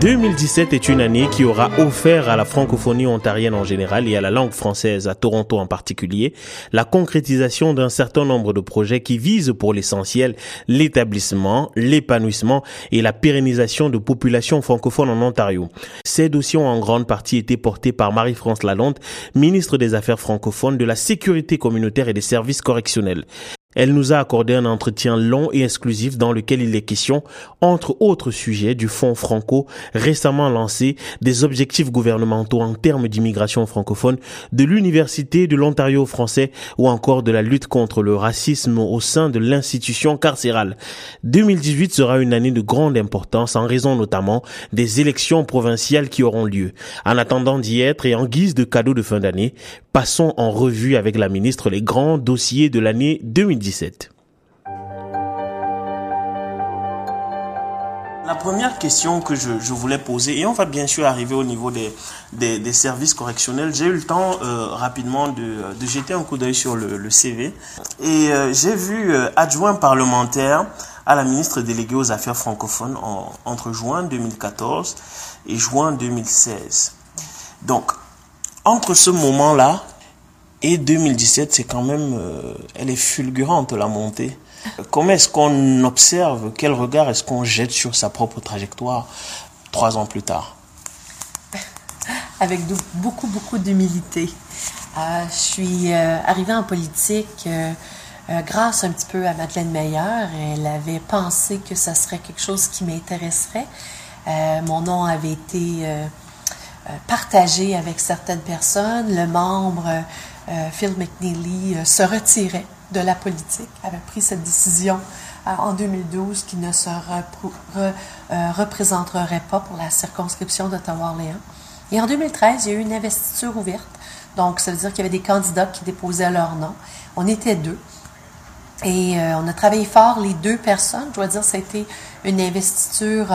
2017 est une année qui aura offert à la francophonie ontarienne en général et à la langue française à Toronto en particulier la concrétisation d'un certain nombre de projets qui visent pour l'essentiel l'établissement, l'épanouissement et la pérennisation de populations francophones en Ontario. Ces dossiers ont en grande partie été portés par Marie-France Lalonde, ministre des Affaires francophones, de la sécurité communautaire et des services correctionnels. Elle nous a accordé un entretien long et exclusif dans lequel il est question, entre autres sujets, du Fonds Franco récemment lancé, des objectifs gouvernementaux en termes d'immigration francophone, de l'Université de l'Ontario français ou encore de la lutte contre le racisme au sein de l'institution carcérale. 2018 sera une année de grande importance en raison notamment des élections provinciales qui auront lieu. En attendant d'y être et en guise de cadeau de fin d'année, passons en revue avec la ministre les grands dossiers de l'année 2018. La première question que je, voulais poser, et on va bien sûr arriver au niveau des, services correctionnels, j'ai eu le temps euh, rapidement de, de, jeter un coup d'œil sur le, CV et euh, j'ai vu euh, adjoint parlementaire à la ministre déléguée aux affaires francophones entre juin 2014 et juin 2016. Donc, entre ce moment-là et 2017, c'est quand même, euh, elle est fulgurante la montée. Comment est-ce qu'on observe, quel regard est-ce qu'on jette sur sa propre trajectoire trois ans plus tard? Avec beaucoup, beaucoup d'humilité. Euh, je suis euh, arrivée en politique grâce un petit peu à Madeleine Meyer. Elle avait pensé que ça serait quelque chose qui m'intéresserait. mon nom avait été partagé avec certaines personnes. Le membre Phil McNeely euh, se retirait de la politique, avait pris cette décision euh, en 2012 qu'il ne se représenterait pas pour la circonscription d'Ottawa-Orléans. Et en 2013, il y a eu une investiture ouverte. Donc, ça veut dire qu'il y avait des candidats qui déposaient leur nom. On était deux. Et on a travaillé fort, les deux personnes. Je dois dire, été une investiture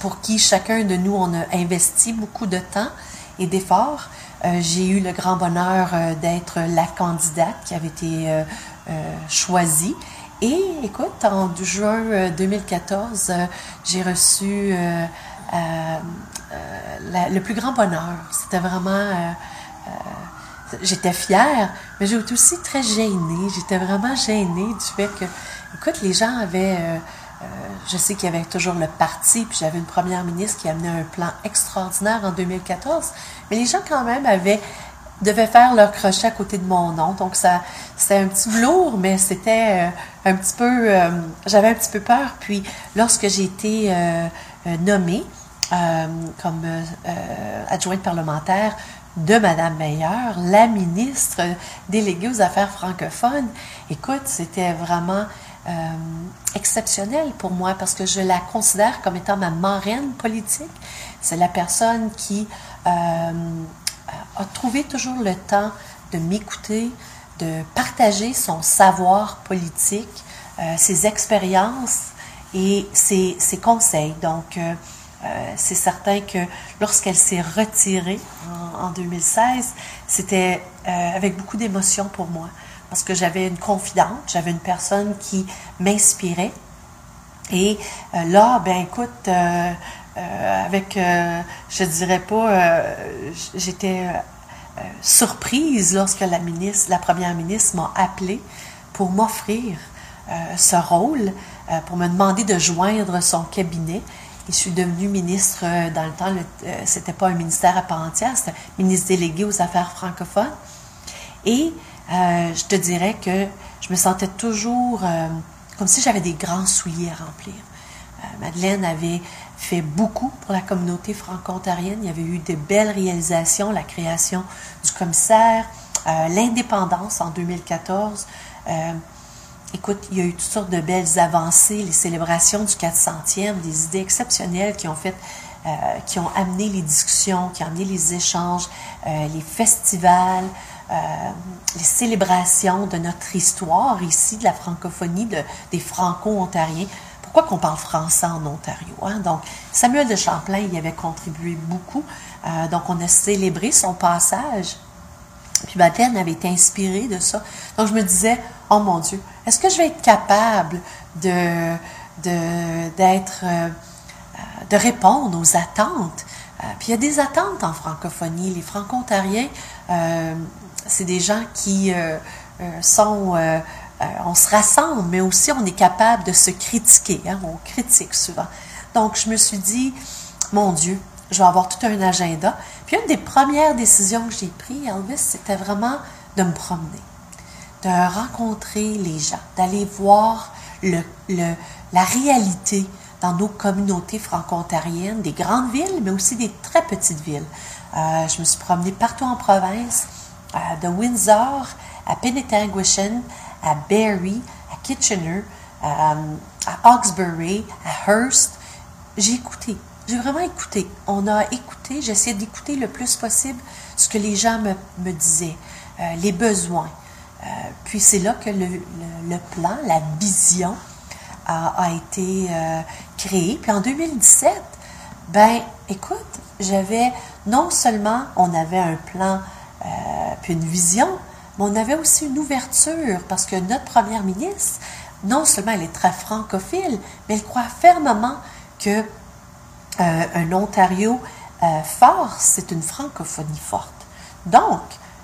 pour qui chacun de nous, on a investi beaucoup de temps et d'efforts. Euh, j'ai eu le grand bonheur euh, d'être la candidate qui avait été euh, choisie. Et écoute, en juin 2014, j'ai reçu le plus grand bonheur. C'était vraiment... j'étais fière, mais j'étais aussi très gênée. J'étais vraiment gênée du fait que, écoute, les gens avaient je sais qu'il y avait toujours le parti, puis j'avais une première ministre qui amenait un plan extraordinaire en 2014, mais les gens quand même avaient devaient faire leur crochet à côté de mon nom. Donc ça c'était un petit peu lourd, mais c'était euh, un petit peu euh, j'avais un petit peu peur. Puis lorsque j'ai été nommée comme adjointe parlementaire de Mme Meyer, la ministre déléguée aux affaires francophones, écoute, c'était vraiment euh, exceptionnelle pour moi parce que je la considère comme étant ma marraine politique. C'est la personne qui euh, a trouvé toujours le temps de m'écouter, de partager son savoir politique, euh, ses expériences et ses, conseils. Donc, c'est certain que lorsqu'elle s'est retirée en, en 2016, c'était avec beaucoup d'émotion pour moi parce que j'avais une confidente, j'avais une personne qui m'inspirait. Et euh, là, ben écoute, euh, euh, avec, je dirais pas, j'étais surprise lorsque la ministre, la première ministre m'a appelée pour m'offrir ce rôle, pour me demander de joindre son cabinet. Et je suis devenue ministre dans le temps, c'était pas un ministère à part entière, c'était ministre délégué aux affaires francophones. Et euh, je te dirais que je me sentais toujours euh, comme si j'avais des grands souliers à remplir. Euh, Madeleine avait fait beaucoup pour la communauté franco-ontarienne. Il y avait eu de belles réalisations, la création du commissaire, l'indépendance en 2014. écoute, il y a eu toutes sortes de belles avancées, les célébrations du 400e, des idées exceptionnelles qui ont fait qui ont amené les discussions, qui ont amené les échanges, les festivals, euh, les célébrations de notre histoire ici, de la francophonie, de, des franco-ontariens. Pourquoi qu'on parle français en Ontario? Hein? Donc, Samuel de Champlain y avait contribué beaucoup. Euh, donc, on a célébré son passage Puis Madeleine avait été inspirée de ça. Donc, je me disais, oh mon Dieu, est-ce que je vais être capable de, d'être, euh, de répondre aux attentes? Puis il y a des attentes en francophonie. Les franco-ontariens, c'est des gens qui sont... on se rassemble, mais aussi on est capable de se critiquer. Hein, on critique souvent. Donc, je me suis dit, mon Dieu, je vais avoir tout un agenda. Puis une des premières décisions que j'ai prises, Elvis, c'était vraiment de me promener, de rencontrer les gens, d'aller voir la réalité dans nos communautés franco-ontariennes, des grandes villes, mais aussi des très petites villes. Euh, je me suis promenée partout en province, euh, de Windsor à Penetanguishene, à Barrie, à Kitchener, euh, à Hawkesbury, à Hearst. J'ai écouté, j'ai vraiment écouté. On a écouté, j'essayais d'écouter le plus possible ce que les gens me, disaient, les besoins. Puis c'est là que le, plan, la vision a, a été euh, créé. Puis en 2017, ben écoute, j'avais non seulement on avait un plan euh, puis une vision, mais on avait aussi une ouverture parce que notre première ministre, non seulement elle est très francophile, mais elle croit fermement que euh, un Ontario euh, fort, c'est une francophonie forte. Donc,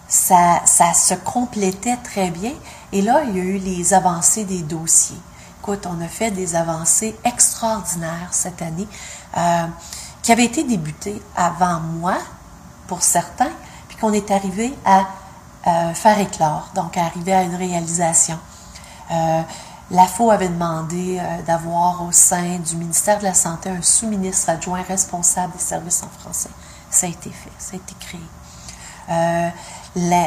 ça, ça se complétait très bien. Et là, il y a eu les avancées des dossiers. Écoute, on a fait des avancées extraordinaires cette année euh, qui avaient été débutées avant moi, pour certains, puis qu'on est arrivé à faire éclore, donc arriver à une réalisation. L'AFO avait demandé euh, d'avoir au sein du ministère de la Santé un sous-ministre adjoint responsable des services en français. Ça a été fait, ça a été créé. Euh,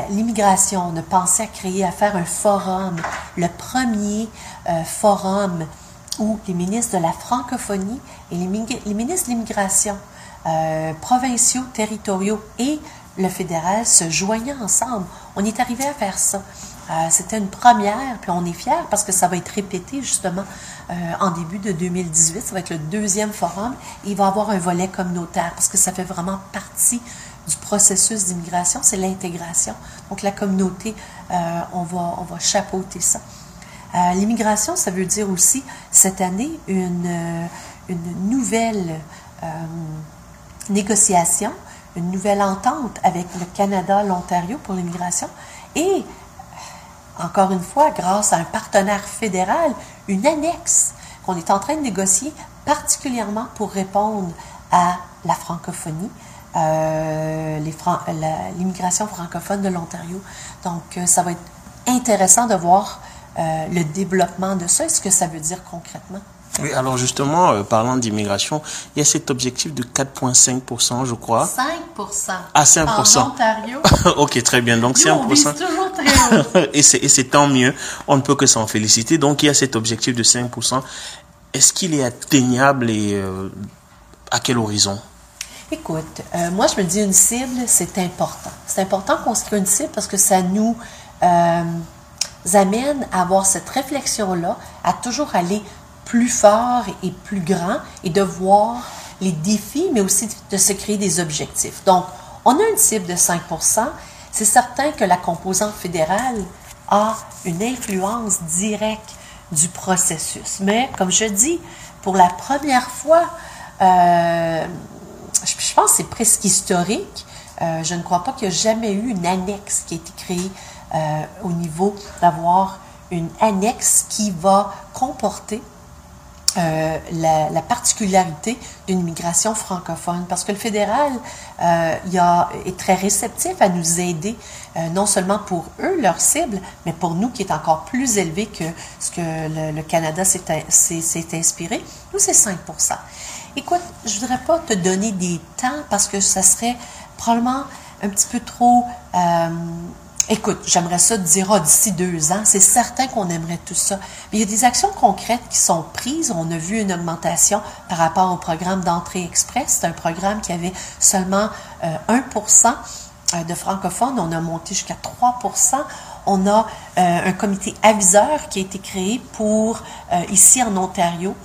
l'immigration, on a pensé à créer, à faire un forum, le premier euh, forum où les ministres de la francophonie et les, ministres de l'immigration, provinciaux, territoriaux et le fédéral se joignaient ensemble. On est arrivé à faire ça. Euh, c'était une première, puis on est fiers parce que ça va être répété justement euh, en début de 2018. Ça va être le deuxième forum. Et il va avoir un volet communautaire parce que ça fait vraiment partie du processus d'immigration, c'est l'intégration. Donc la communauté, euh, on, va, on va chapeauter ça. L'immigration, ça veut dire aussi cette année une, une nouvelle négociation, une nouvelle entente avec le Canada, l'Ontario pour l'immigration et encore une fois, grâce à un partenaire fédéral, une annexe qu'on est en train de négocier particulièrement pour répondre à la francophonie, euh, l'immigration francophone de l'Ontario. Donc, euh, ça va être intéressant de voir euh, le développement de ça? Et ce que ça veut dire concrètement? Oui, alors justement, euh, parlant d'immigration, il y a cet objectif de 4,5%, je crois. 5%. Ah, 5%. En Ontario? ok, très bien. Donc, 5%. On vise toujours très haut. et c'est tant mieux. On ne peut que s'en féliciter. Donc, il y a cet objectif de 5%. Est-ce qu'il est atteignable et euh, à quel horizon? Écoute, euh, moi, je me dis une cible, c'est important. C'est important qu'on se crée une cible parce que ça nous amène à avoir cette réflexion-là, à toujours aller plus fort et plus grand et de voir les défis, mais aussi de se créer des objectifs. Donc, on a une cible de 5% C'est certain que la composante fédérale a une influence directe du processus. Mais, comme je dis, pour la première fois, euh, je pense que c'est presque historique. Euh, je ne crois pas qu'il y ait jamais eu une annexe qui a été créée au niveau d'avoir une annexe qui va comporter euh, la, particularité d'une immigration francophone, parce que le fédéral euh, il a, est très réceptif à nous aider, euh, non seulement pour eux, leur cible, mais pour nous qui est encore plus élevé que ce que le, Canada s'est inspiré. Nous, c'est 5 Écoute, je voudrais pas te donner des temps parce que ça serait probablement un petit peu trop Écoute, j'aimerais ça dire, ah, d'ici deux ans, c'est certain qu'on aimerait tout ça. Mais il y a des actions concrètes qui sont prises. On a vu une augmentation par rapport au programme d'entrée express. C'est un programme qui avait seulement 1% euh, euh, de francophones. On a monté jusqu'à 3 On a euh, un comité aviseur qui a été créé pour, ici en Ontario,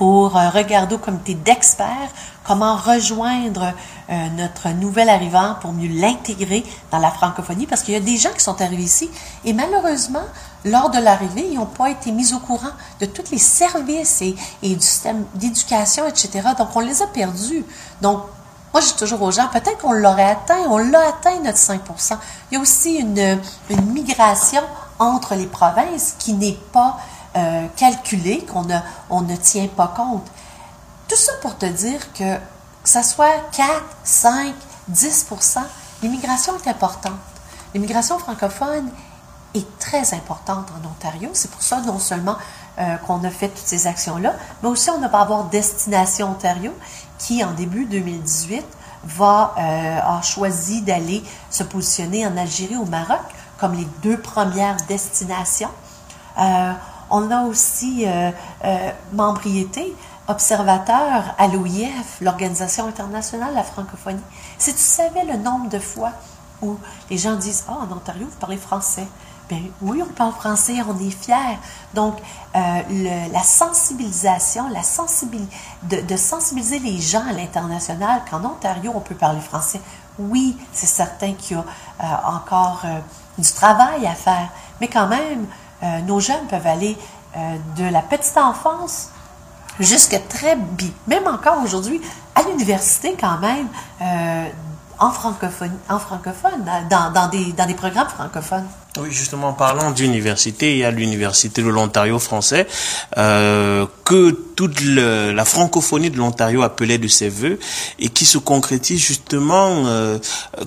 pour regarder au comité d'experts comment rejoindre notre nouvel arrivant pour mieux l'intégrer dans la francophonie, parce qu'il y a des gens qui sont arrivés ici et malheureusement, lors de l'arrivée, ils n'ont pas été mis au courant de tous les services et, du système d'éducation, etc. Donc, on les a perdus. Donc, moi, je dis toujours aux gens, peut-être qu'on l'aurait atteint, on l'a atteint, notre 5 Il y a aussi une migration entre les provinces qui n'est pas euh, calculée, qu'on ne, tient pas compte. Tout ça pour te dire que, que ça soit 4, 5, 10% l'immigration est importante. L'immigration francophone est très importante en Ontario. C'est pour ça non seulement euh, qu'on a fait toutes ces actions-là, mais aussi on va avoir Destination Ontario qui, en début 2018, va euh, a choisi d'aller se positionner en Algérie au Maroc comme les deux premières destinations. Euh, on a aussi euh, euh membriété, observateur à l'OIF, l'Organisation internationale de la francophonie. Si tu savais le nombre de fois où les gens disent Ah, en Ontario, vous parlez français. Bien, oui, on parle français, on est fiers. Donc, euh, la sensibilisation, la sensibilité, de, de, sensibiliser les gens à l'international, qu'en Ontario, on peut parler français. Oui, c'est certain qu'il y a euh, encore euh, du travail à faire, mais quand même, euh, nos jeunes peuvent aller euh, de la petite enfance jusqu'à très, même encore aujourd'hui, à l'université quand même, euh, en francophone, en francophone dans, dans, des, dans des programmes francophones. Oui, justement, parlant d'université, il y a l'université de l'Ontario français euh, que toute la francophonie de l'Ontario appelait de ses voeux et qui se concrétise justement. Euh,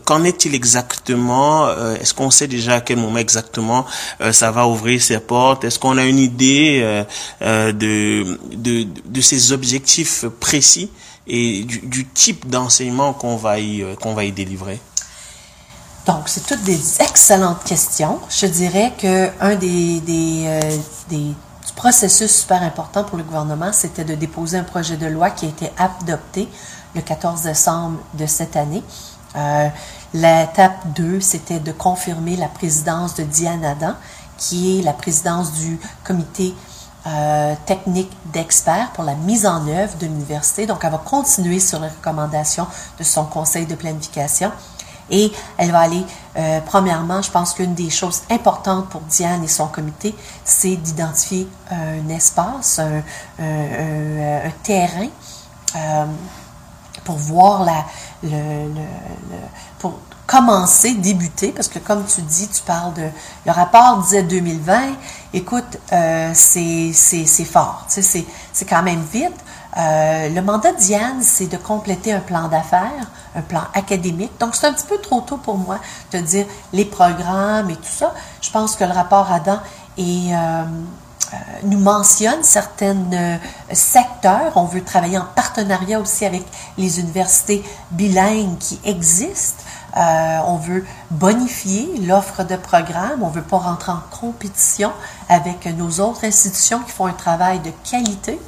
Qu'en est-il exactement euh, Est-ce qu'on sait déjà à quel moment exactement ça va ouvrir ses portes? Est-ce qu'on a une idée de, de, de ses objectifs précis et du, type d'enseignement qu'on va y euh, va y délivrer? Donc, c'est toutes des excellentes questions. Je dirais que un des, des, euh, processus super important pour le gouvernement, c'était de déposer un projet de loi qui a été adopté le 14 décembre de cette année. Euh, L'étape 2, c'était de confirmer la présidence de Diane Adam, qui est la présidence du comité euh, technique d'experts pour la mise en œuvre de l'université. Donc, elle va continuer sur les recommandations de son conseil de planification. Et elle va aller, euh, premièrement, je pense qu'une des choses importantes pour Diane et son comité, c'est d'identifier un espace, un, terrain euh, pour voir la, le, pour commencer, débuter, parce que comme tu dis, tu parles de, le rapport disait 2020, écoute, euh, c'est fort, tu sais, c'est quand même vite. Euh, le mandat de Diane, c'est de compléter un plan d'affaires, un plan académique. Donc, c'est un petit peu trop tôt pour moi de dire les programmes et tout ça. Je pense que le rapport Adam euh, euh, nous mentionne certains secteurs. On veut travailler en partenariat aussi avec les universités bilingues qui existent. Euh, on veut bonifier l'offre de programmes. On veut pas rentrer en compétition avec nos autres institutions qui font un travail de qualité.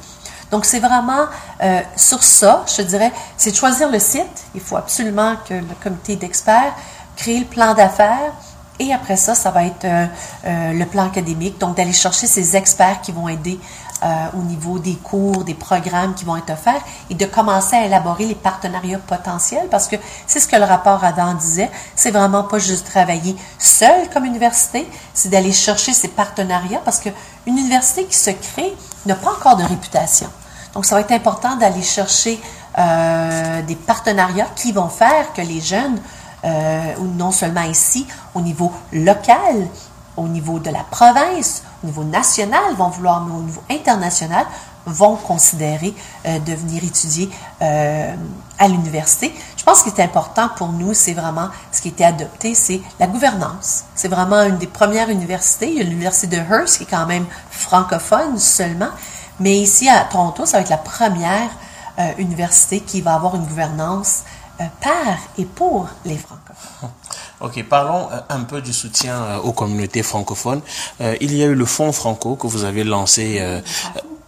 Donc, c'est vraiment euh, sur ça, je dirais, c'est de choisir le site. Il faut absolument que le comité d'experts crée le plan d'affaires. Et après ça, ça va être euh, euh, le plan académique. Donc, d'aller chercher ces experts qui vont aider euh, au niveau des cours, des programmes qui vont être offerts et de commencer à élaborer les partenariats potentiels parce que c'est ce que le rapport Adam disait. C'est vraiment pas juste travailler seul comme université, c'est d'aller chercher ces partenariats parce que une université qui se crée n'a pas encore de réputation. Donc, ça va être important d'aller chercher euh, des partenariats qui vont faire que les jeunes, euh, non seulement ici, au niveau local, au niveau de la province, au niveau national, vont vouloir, mais au niveau international, vont considérer euh, de venir étudier euh, à l'université. Je pense qu'il est important pour nous, c'est vraiment ce qui a été adopté, c'est la gouvernance. C'est vraiment une des premières universités. Il y a l'université de Hearst qui est quand même francophone seulement, mais ici à Toronto, ça va être la première euh, université qui va avoir une gouvernance euh, par et pour les francophones. Ok, parlons euh, un peu du soutien euh, aux communautés francophones. Euh, il y a eu le Fonds Franco que vous avez lancé. Euh,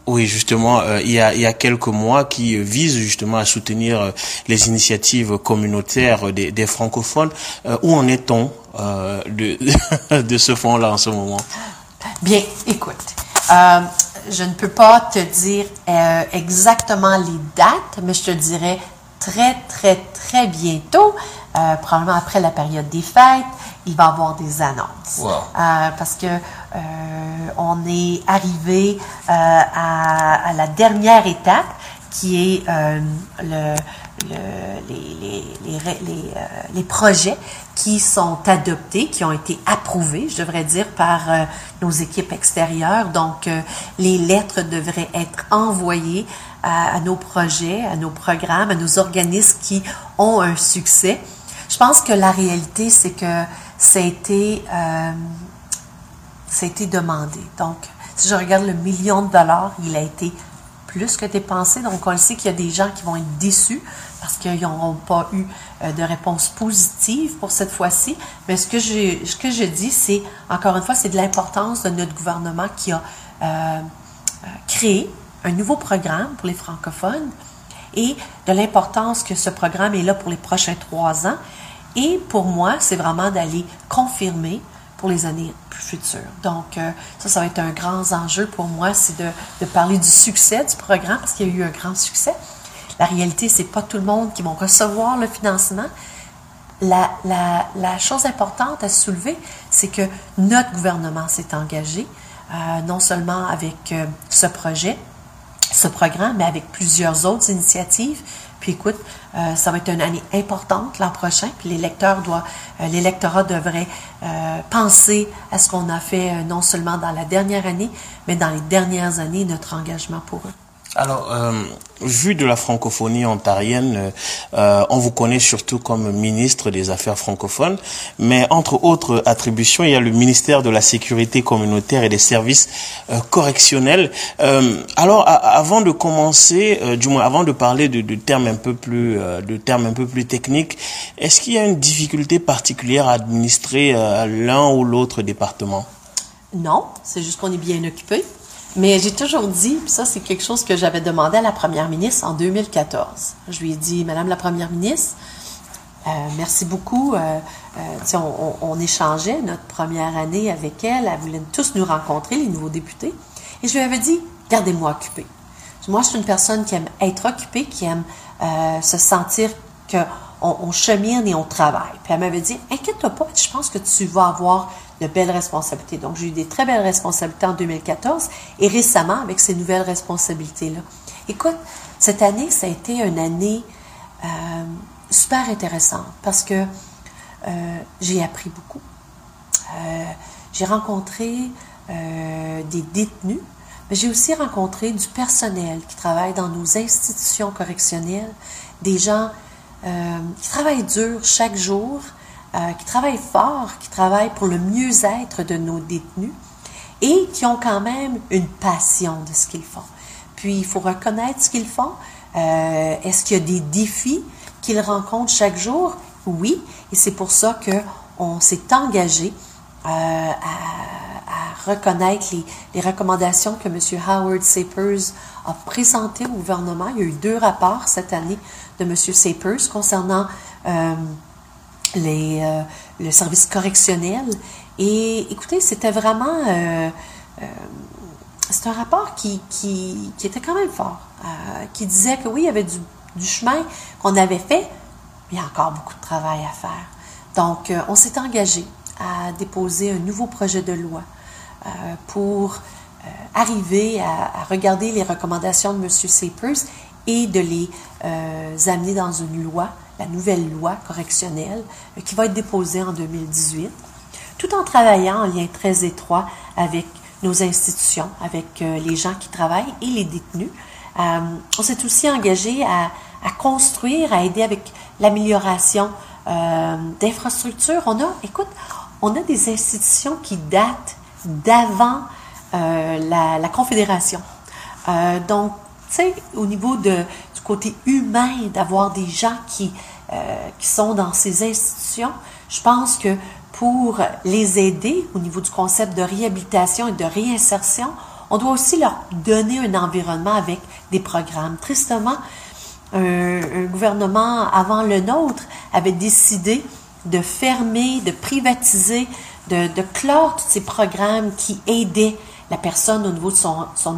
oui, justement, euh, il, y a, il y a quelques mois qui vise justement à soutenir les initiatives communautaires des, des francophones. où en est-on de, de ce fonds-là en ce moment? Bien, écoute. Je ne peux pas te dire exactement les dates, mais je te dirais très, très, très bientôt, euh, probablement après la période des fêtes, il va y avoir des annonces. Wow. Euh, parce que euh, on est arrivé euh, à, à la dernière étape qui est euh, le, le- les, les, les, euh, les projets qui sont adoptés, qui ont été approuvés, je devrais dire, par nos équipes extérieures. Donc, euh, les lettres devraient être envoyées à, à nos projets, à nos programmes, à nos organismes qui ont un succès. Je pense que la réalité, c'est que ça a été, euh, ça a été demandé. Donc, si je regarde le million de dollars, il a été plus que dépensé. Donc, on le sait qu'il y a des gens qui vont être déçus parce qu'ils n'auront pas eu euh, de réponse positive pour cette fois-ci. Mais ce que je, ce que je dis, c'est, encore une fois, c'est de l'importance de notre gouvernement qui a euh, créé un nouveau programme pour les francophones et de l'importance que ce programme est là pour les prochains trois ans. Et pour moi, c'est vraiment d'aller confirmer pour les années futures. Donc, euh, ça, ça va être un grand enjeu pour moi, c'est de, parler du succès du programme, parce qu'il y a eu un grand succès. La réalité, c'est pas tout le monde qui vont recevoir le financement. La chose importante à soulever, c'est que notre gouvernement s'est engagé, euh, non seulement avec euh, ce projet, ce programme, mais avec plusieurs autres initiatives. Puis écoute, euh, ça va être une année importante l'an prochain. Puis l'électeur doit, euh, l'électorat devrait euh, penser à ce qu'on a fait euh, non seulement dans la dernière année, mais dans les dernières années, notre engagement pour eux. Alors, euh, vu de la francophonie ontarienne, euh, on vous connaît surtout comme ministre des Affaires francophones, mais entre autres attributions, il y a le ministère de la Sécurité communautaire et des services euh, correctionnels. Alors, avant de commencer, du moins avant de parler de, termes un peu plus, de termes un peu plus techniques, est-ce qu'il y a une difficulté particulière à administrer l'un ou l'autre département? Non, c'est juste qu'on est bien occupé. Mais j'ai toujours dit, ça c'est quelque chose que j'avais demandé à la première ministre en 2014. Je lui ai dit, Madame la première ministre, euh, merci beaucoup. Euh, euh, on, on- échangeait notre première année avec elle. Elle voulait tous nous rencontrer, les nouveaux députés. Et je lui avais dit, gardez-moi occupée. Moi, je suis une personne qui aime être occupée, qui aime se sentir qu'on on chemine et on travaille. Puis elle m'avait dit, inquiète-toi pas, je pense que tu vas avoir de belles responsabilités. Donc, j'ai eu des très belles responsabilités en 2014 et récemment avec ces nouvelles responsabilités-là. Écoute, cette année, ça a été une année euh, super intéressante parce que euh, j'ai appris beaucoup. Euh, j'ai rencontré des détenus, mais j'ai aussi rencontré du personnel qui travaille dans nos institutions correctionnelles, des gens euh, qui travaillent dur chaque jour, euh, qui travaillent fort, qui travaillent pour le mieux-être de nos détenus et qui ont quand même une passion de ce qu'ils font. Puis, il faut reconnaître ce qu'ils font. Euh, Est-ce qu'il y a des défis qu'ils rencontrent chaque jour? Oui, et c'est pour ça qu'on s'est engagé à reconnaître les, recommandations que M. Howard Sapers a présentées au gouvernement. Il y a eu deux rapports cette année de M. Sapers concernant euh, les, euh, le service correctionnel. Et écoutez, c'était vraiment... euh, c'est un rapport qui, qui, était quand même fort, qui disait que oui, il y avait du, du chemin qu'on avait fait, mais il y a encore beaucoup de travail à faire. Donc, on s'est engagé à déposer un nouveau projet de loi pour euh, arriver à, regarder les recommandations de M. Sapers et de les euh, amener dans une loi, la nouvelle loi correctionnelle, euh, qui va être déposée en 2018, tout en travaillant en lien très étroit avec nos institutions, avec euh, les gens qui travaillent et les détenus. Euh, on s'est aussi engagé à, construire, à aider avec l'amélioration euh, d'infrastructures. On a, écoute, on a des institutions qui datent d'avant euh, la, Confédération. Euh, donc, tu sais, au niveau du côté humain, d'avoir des gens qui, euh, qui sont dans ces institutions, je pense que pour les aider au niveau du concept de réhabilitation et de réinsertion, on doit aussi leur donner un environnement avec des programmes. Tristement, un gouvernement avant le nôtre avait décidé de fermer, de privatiser, de, clore tous ces programmes qui aidaient la personne au niveau de son, son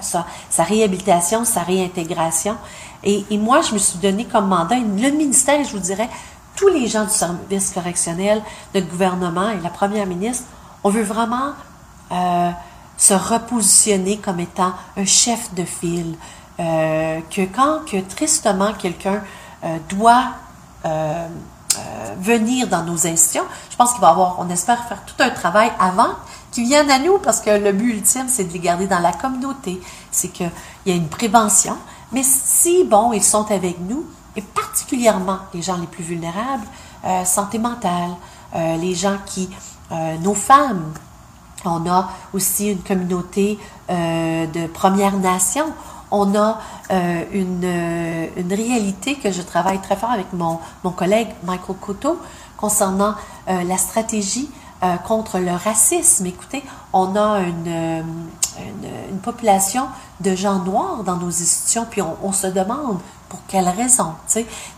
sa, réhabilitation, sa réintégration. Et, moi, je me suis donné comme mandat, le ministère, je vous dirais, tous les gens du service correctionnel, notre gouvernement et la première ministre, on veut vraiment euh, se repositionner comme étant un chef de file. Euh, que quand que tristement quelqu'un euh, doit euh, venir dans nos institutions, je pense qu'il va avoir, on espère faire tout un travail avant qu'ils viennent à nous, parce que le but ultime, c'est de les garder dans la communauté. C'est qu'il y a une prévention. Mais si, bon, ils sont avec nous, et particulièrement les gens les plus vulnérables, euh, santé mentale, euh, les gens qui, euh, nos femmes, on a aussi une communauté euh, de Premières Nations, on a euh, une, une, réalité que je travaille très fort avec mon, collègue Michael Cotto concernant la stratégie contre le racisme. Écoutez, on a une, population de gens noirs dans nos institutions, puis on se demande pour quelles raisons.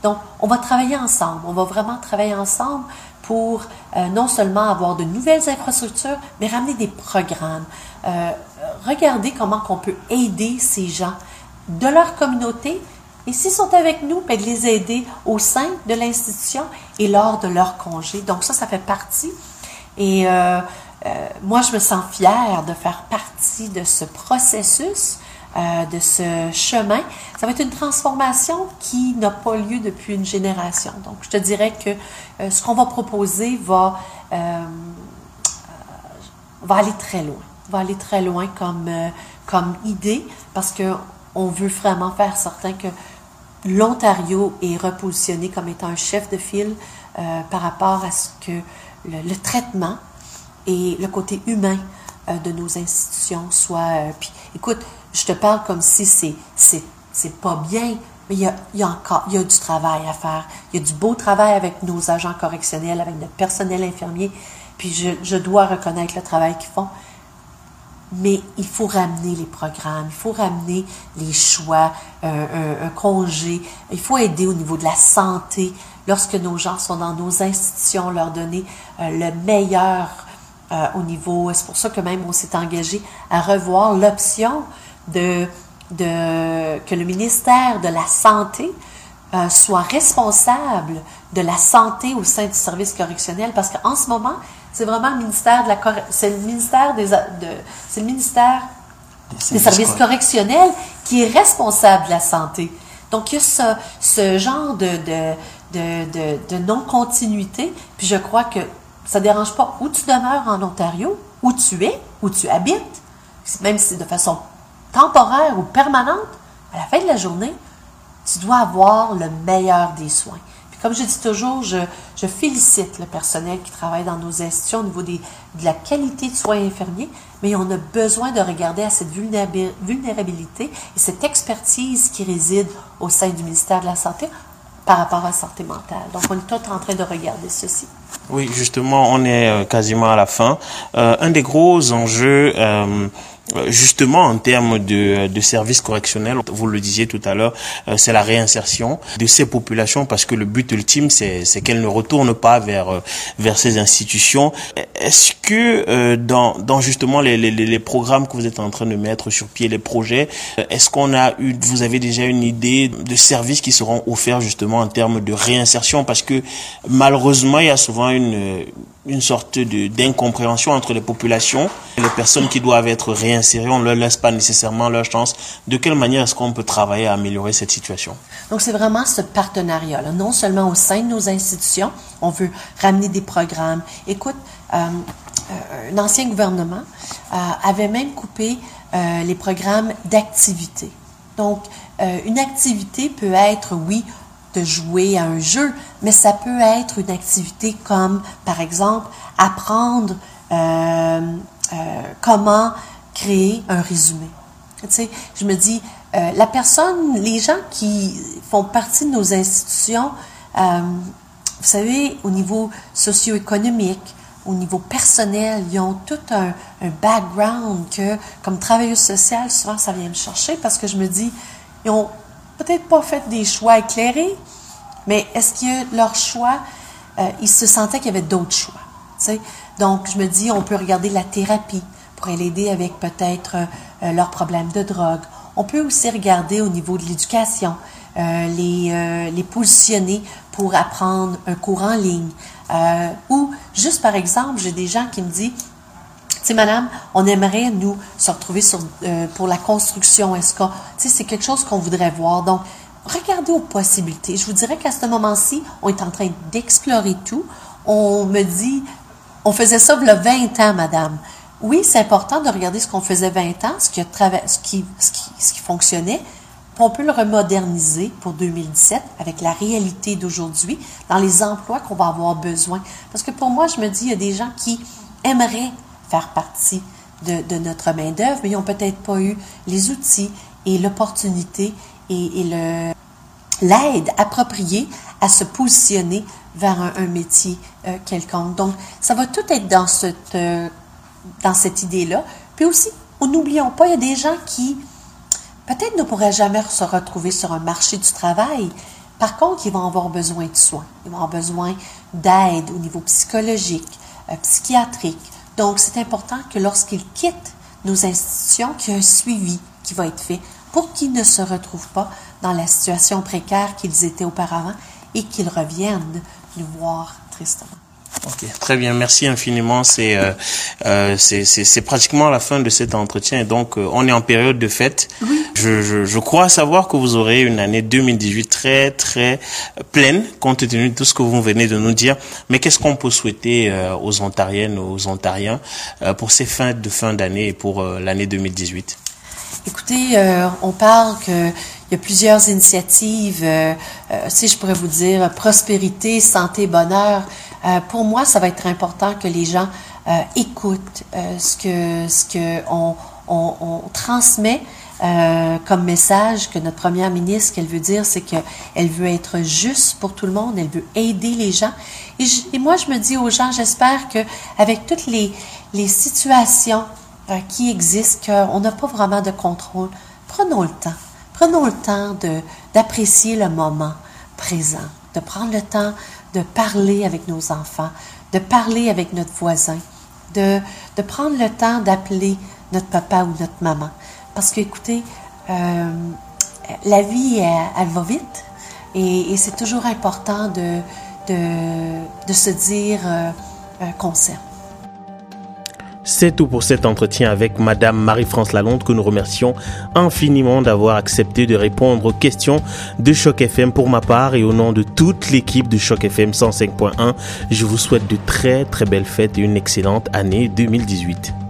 Donc, on va travailler ensemble. On va vraiment travailler ensemble pour euh, non seulement avoir de nouvelles infrastructures, mais ramener des programmes. Euh, regarder comment on peut aider ces gens de leur communauté et s'ils sont avec nous, ben, de les aider au sein de l'institution et lors de leur congé. Donc ça, ça fait partie. Et euh, euh moi, je me sens fière de faire partie de ce processus euh, de ce chemin. Ça va être une transformation qui n'a pas lieu depuis une génération. Donc, je te dirais que euh, ce qu'on va proposer va, euh, va aller très loin. Va aller très loin comme, euh, comme idée parce que on veut vraiment faire certain que l'Ontario est repositionné comme étant un chef de file euh, par rapport à ce que le, le traitement et le côté humain de nos institutions soit. puis, écoute, je te parle comme si c'est, c'est, c'est pas bien, mais il y, a, il y a encore il y a du travail à faire. Il y a du beau travail avec nos agents correctionnels, avec notre personnel infirmier. Puis je, je dois reconnaître le travail qu'ils font. Mais il faut ramener les programmes, il faut ramener les choix, euh, un, un, congé. Il faut aider au niveau de la santé. Lorsque nos gens sont dans nos institutions, leur donner euh, le meilleur euh, au niveau. C'est pour ça que même on s'est engagé à revoir l'option de, de, que le ministère de la Santé euh, soit responsable de la santé au sein du service correctionnel parce qu'en ce moment, c'est vraiment le ministère de la c'est le ministère des de, c'est le ministère des, des services correctionnels qui est responsable de la santé. Donc il y a ce, ce genre de, de, de, de, non-continuité, puis je crois que ça dérange pas où tu demeures en Ontario, où tu es, où tu habites, même si c'est de façon temporaire ou permanente, à la fin de la journée, tu dois avoir le meilleur des soins. Puis comme je dis toujours, je, je félicite le personnel qui travaille dans nos institutions au niveau des, de la qualité de soins infirmiers, mais on a besoin de regarder à cette vulnérabilité et cette expertise qui réside au sein du ministère de la Santé par rapport à la santé mentale. Donc, on est tous en train de regarder ceci. Oui, justement, on est quasiment à la fin. Euh, un des gros enjeux euh, justement en termes de, de services correctionnels, vous le disiez tout à l'heure, euh, c'est la réinsertion de ces populations parce que le but ultime c'est qu'elles ne retournent pas vers euh, vers ces institutions. Est-ce que euh, dans justement les, les, les programmes que vous êtes en train de mettre sur pied, les projets, est-ce qu'on a eu, vous avez déjà une idée de services qui seront offerts justement en termes de réinsertion? Parce que malheureusement il y a souvent une une sorte d'incompréhension entre les populations et les personnes qui doivent être réinsérées. On ne leur laisse pas nécessairement leur chance. De quelle manière est-ce qu'on peut travailler à améliorer cette situation? Donc, c'est vraiment ce partenariat, là. non seulement au sein de nos institutions, on veut ramener des programmes. Écoute, euh, euh, ancien gouvernement euh, avait même coupé euh, les programmes d'activité. Donc, euh, une activité peut être, oui, de jouer à un jeu, mais ça peut être une activité comme, par exemple, apprendre euh, euh, comment créer un résumé. Tu sais, je me dis, euh, la personne, les gens qui font partie de nos institutions, euh, vous savez, au niveau socio-économique, au niveau personnel, ils ont tout un, un background que, comme travailleuse sociale, souvent ça vient me chercher parce que je me dis, ils ont peut-être pas fait des choix éclairés, mais est-ce que leur choix, euh, ils se sentaient qu'il y avait d'autres choix? sais? Donc, je me dis, on peut regarder la thérapie pour l'aider avec peut-être euh, leurs problèmes de drogue. On peut aussi regarder au niveau de l'éducation, euh, les, euh, les positionner pour apprendre un cours en ligne. Euh, ou juste par exemple, j'ai des gens qui me disent, tu sais, madame, on aimerait, nous, se retrouver euh, pour la construction. Est-ce que, tu sais, c'est quelque chose qu'on voudrait voir. Donc, regardez aux possibilités. Je vous dirais qu'à ce moment-ci, on est en train d'explorer tout. On me dit, on faisait ça il y a 20 ans, madame. Oui, c'est important de regarder ce qu'on faisait 20 ans, ce qui, ce ce qui fonctionnait, on peut le remoderniser pour 2017 avec la réalité d'aujourd'hui, dans les emplois qu'on va avoir besoin. Parce que pour moi, je me dis, il y a des gens qui aimeraient faire partie de, notre main-d'œuvre, mais ils n'ont peut-être pas eu les outils et l'opportunité et, le, l'aide appropriée à se positionner vers un, un métier euh, quelconque. Donc, ça va tout être dans cette, euh, dans cette idée-là. Puis aussi, n'oublions pas, il y a des gens qui peut-être ne pourraient jamais se retrouver sur un marché du travail. Par contre, ils vont avoir besoin de soins. Ils vont avoir besoin d'aide au niveau psychologique, euh, psychiatrique. Donc, c'est important que lorsqu'ils quittent nos institutions, qu'il y ait un suivi qui va être fait pour qu'ils ne se retrouvent pas dans la situation précaire qu'ils étaient auparavant et qu'ils reviennent nous voir tristement. Ok, très bien, merci infiniment. C'est euh, euh, c'est pratiquement la fin de cet entretien et donc euh, on est en période de fête. Oui. Je, je, je, crois savoir que vous aurez une année 2018 très très pleine compte tenu de tout ce que vous venez de nous dire. Mais qu'est-ce qu'on peut souhaiter euh, aux Ontariennes, aux Ontariens euh, pour ces fins de fin d'année et pour euh, l'année 2018 Écoutez, on parle que il y a plusieurs initiatives, euh, si je pourrais vous dire, prospérité, santé, bonheur. Euh, pour moi, ça va être important que les gens euh, écoutent euh, ce que ce que on, on, transmet comme message que notre première ministre, qu'elle veut dire, c'est qu'elle veut être juste pour tout le monde, elle veut aider les gens. Et, et moi, je me dis aux gens, j'espère que avec toutes les, les situations qui existent, qu'on n'a pas vraiment de contrôle, prenons le temps. Prenons le temps de d'apprécier le moment présent, de prendre le temps de parler avec nos enfants, de parler avec notre voisin, de, de prendre le temps d'appeler notre papa ou notre maman. Parce que, écoutez, euh, la vie, elle, va vite et, c'est toujours important de, de, se dire euh, euh. C'est tout pour cet entretien avec Madame Marie-France Lalonde que nous remercions infiniment d'avoir accepté de répondre aux questions de Choc FM pour ma part et au nom de toute l'équipe de Choc FM 105.1. Je vous souhaite de très très belles fêtes et une excellente année 2018.